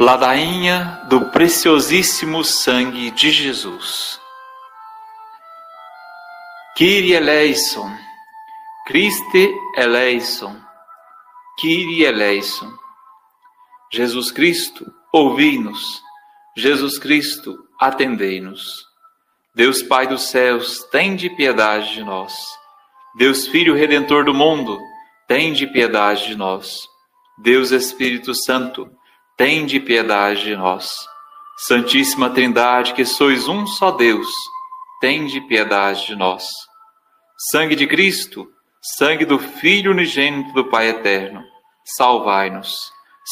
Ladainha do preciosíssimo sangue de Jesus. Kyrie eleison, Christe eleison, Kyrie eleison. Jesus Cristo, ouvi-nos. Jesus Cristo, atendei-nos. Deus Pai dos céus, tende piedade de nós. Deus Filho Redentor do mundo, tende piedade de nós. Deus Espírito Santo, tende piedade de nós. Santíssima Trindade, que sois um só Deus, tende piedade de nós. Sangue de Cristo, sangue do Filho unigênito do Pai eterno, salvai-nos.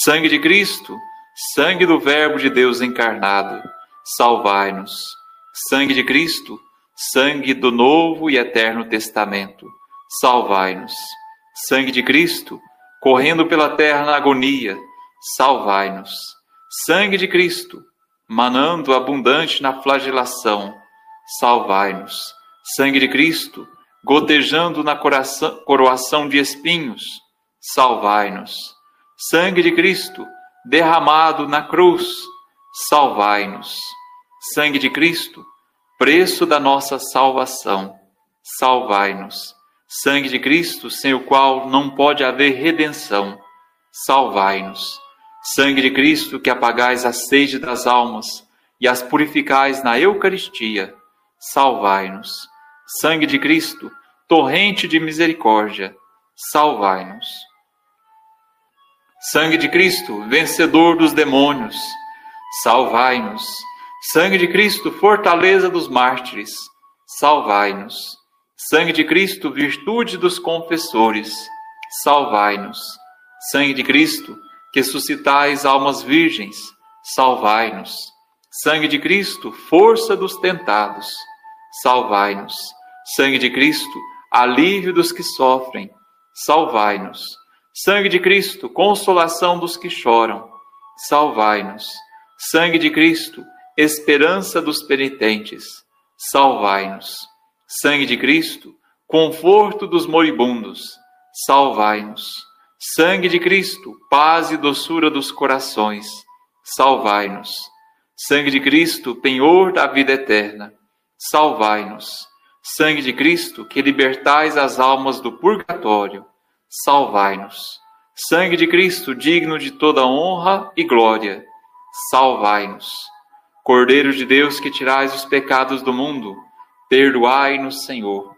Sangue de Cristo, sangue do Verbo de Deus encarnado, salvai-nos. Sangue de Cristo, sangue do Novo e Eterno Testamento, salvai-nos. Sangue de Cristo, correndo pela terra na agonia, salvai-nos. Sangue de Cristo, manando abundante na flagelação, salvai-nos. Sangue de Cristo, gotejando na coração, coroação de espinhos, salvai-nos. Sangue de Cristo, derramado na cruz, salvai-nos. Sangue de Cristo, preço da nossa salvação, salvai-nos. Sangue de Cristo, sem o qual não pode haver redenção, salvai-nos. Sangue de Cristo, que apagais a sede das almas e as purificais na Eucaristia, salvai-nos. Sangue de Cristo, torrente de misericórdia, salvai-nos. Sangue de Cristo, vencedor dos demônios, salvai-nos. Sangue de Cristo, fortaleza dos mártires, salvai-nos. Sangue de Cristo, virtude dos confessores, salvai-nos. Sangue de Cristo, que suscitais almas virgens, salvai-nos. Sangue de Cristo, força dos tentados, salvai-nos. Sangue de Cristo, alívio dos que sofrem, salvai-nos. Sangue de Cristo, consolação dos que choram, salvai-nos. Sangue de Cristo, esperança dos penitentes, salvai-nos. Sangue de Cristo, conforto dos moribundos, salvai-nos. Sangue de Cristo, paz e doçura dos corações, salvai-nos. Sangue de Cristo, penhor da vida eterna, salvai-nos. Sangue de Cristo, que libertais as almas do purgatório, salvai-nos. Sangue de Cristo, digno de toda honra e glória, salvai-nos. Cordeiro de Deus, que tirais os pecados do mundo, perdoai-nos, Senhor.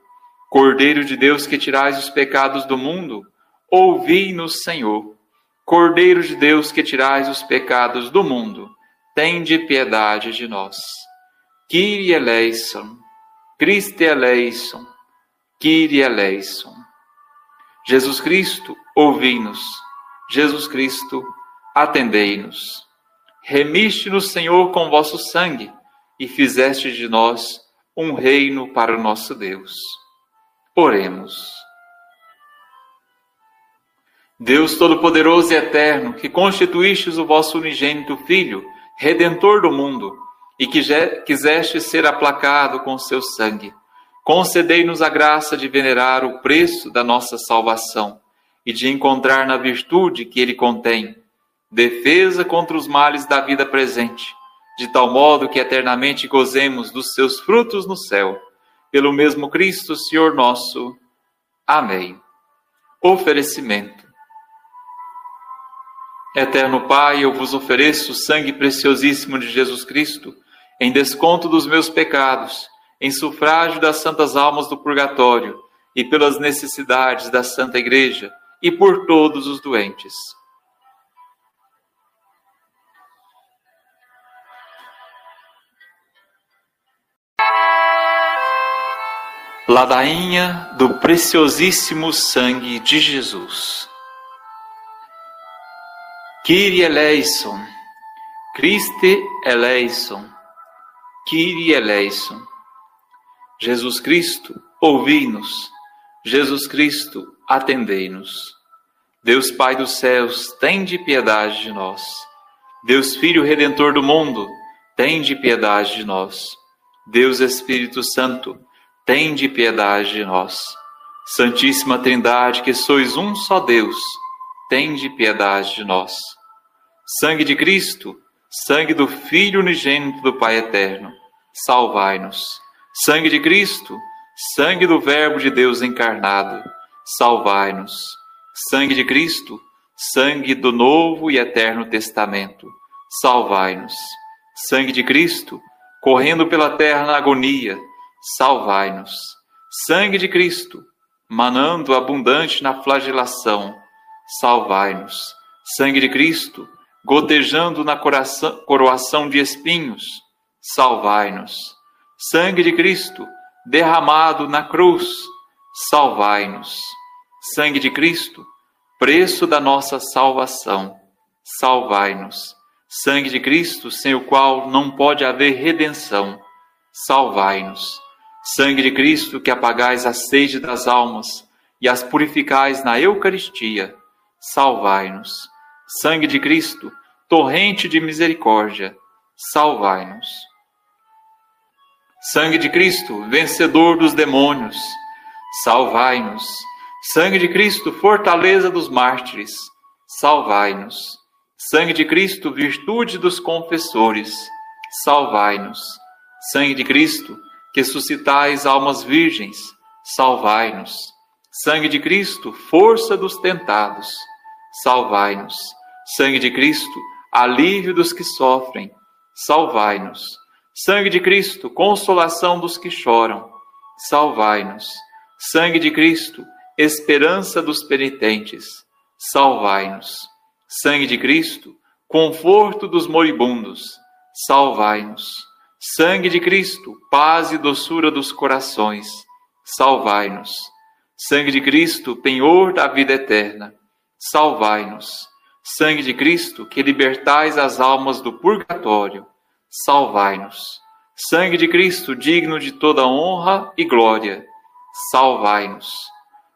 Cordeiro de Deus, que tirais os pecados do mundo, Ouvi-nos, Senhor. Cordeiro de Deus que tirais os pecados do mundo, tende piedade de nós. Kyrie eleison, Christe eleison, Kyrie eleison. Jesus Cristo, ouvi-nos. Jesus Cristo, atendei-nos. Remiste-nos, Senhor, com vosso sangue e fizeste de nós um reino para o nosso Deus. Oremos. Deus Todo-Poderoso e Eterno, que constituístes o vosso unigênito Filho, Redentor do mundo, e que quiseste ser aplacado com seu sangue, concedei-nos a graça de venerar o preço da nossa salvação e de encontrar na virtude que ele contém defesa contra os males da vida presente, de tal modo que eternamente gozemos dos seus frutos no céu. Pelo mesmo Cristo, Senhor nosso. Amém. Oferecimento Eterno Pai, eu vos ofereço o sangue preciosíssimo de Jesus Cristo, em desconto dos meus pecados, em sufrágio das santas almas do purgatório e pelas necessidades da Santa Igreja e por todos os doentes. Ladainha do preciosíssimo sangue de Jesus. Kyrie eleison, Christe eleison, Kyrie eleison. Jesus Cristo, ouvi-nos. Jesus Cristo, atendei-nos. Deus Pai dos céus, tende piedade de nós. Deus Filho Redentor do mundo, tende piedade de nós. Deus Espírito Santo, tende piedade de nós. Santíssima Trindade, que sois um só Deus, tende piedade de nós. Sangue de Cristo, sangue do Filho unigênito do Pai eterno, salvai-nos. Sangue de Cristo, sangue do Verbo de Deus encarnado, salvai-nos. Sangue de Cristo, sangue do Novo e Eterno Testamento, salvai-nos. Sangue de Cristo, correndo pela terra na agonia, salvai-nos. Sangue de Cristo, manando abundante na flagelação, salvai-nos. Sangue de Cristo, gotejando na coroação de espinhos, salvai-nos. Sangue de Cristo, derramado na cruz, salvai-nos. Sangue de Cristo, preço da nossa salvação, salvai-nos. Sangue de Cristo, sem o qual não pode haver redenção, salvai-nos. Sangue de Cristo, que apagais a sede das almas e as purificais na Eucaristia, salvai-nos. Sangue de Cristo, torrente de misericórdia, salvai-nos. Sangue de Cristo, vencedor dos demônios, salvai-nos. Sangue de Cristo, fortaleza dos mártires, salvai-nos. Sangue de Cristo, virtude dos confessores, salvai-nos. Sangue de Cristo, que suscitais almas virgens, salvai-nos. Sangue de Cristo, força dos tentados, salvai-nos. Sangue de Cristo, alívio dos que sofrem, salvai-nos. Sangue de Cristo, consolação dos que choram, salvai-nos. Sangue de Cristo, esperança dos penitentes, salvai-nos. Sangue de Cristo, conforto dos moribundos, salvai-nos. Sangue de Cristo, paz e doçura dos corações, salvai-nos. Sangue de Cristo, penhor da vida eterna, salvai-nos. Sangue de Cristo, que libertais as almas do purgatório, salvai-nos. Sangue de Cristo, digno de toda honra e glória, salvai-nos.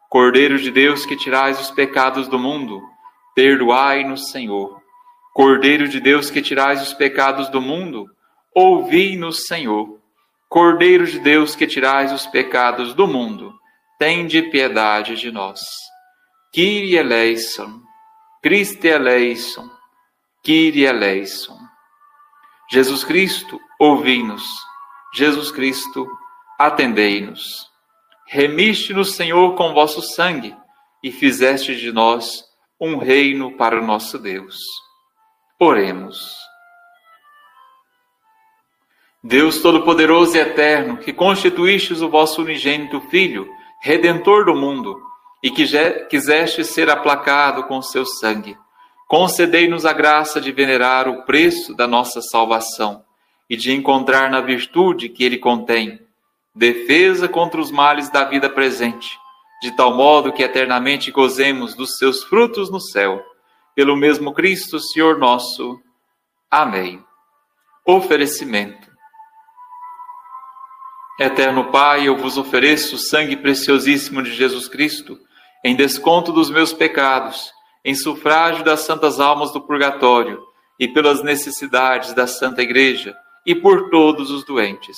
Cordeiro de Deus, que tirais os pecados do mundo, perdoai-nos, Senhor. Cordeiro de Deus, que tirais os pecados do mundo, ouvi-nos, Senhor. Cordeiro de Deus, que tirais os pecados do mundo, tende piedade de nós. Kyrie eleison. Christe eleison, Kyrie eleison. Jesus Cristo, ouvi-nos. Jesus Cristo, atendei-nos. Remiste-nos, Senhor, com vosso sangue e fizeste de nós um reino para o nosso Deus. Oremos. Deus Todo-Poderoso e Eterno, que constituístes o vosso unigênito Filho, Redentor do mundo, e que quiseste ser aplacado com seu sangue. Concedei-nos a graça de venerar o preço da nossa salvação e de encontrar na virtude que ele contém defesa contra os males da vida presente, de tal modo que eternamente gozemos dos seus frutos no céu. Pelo mesmo Cristo, Senhor nosso. Amém. Oferecimento. Eterno Pai, eu vos ofereço o sangue preciosíssimo de Jesus Cristo em desconto dos meus pecados, em sufrágio das santas almas do purgatório e pelas necessidades da Santa Igreja e por todos os doentes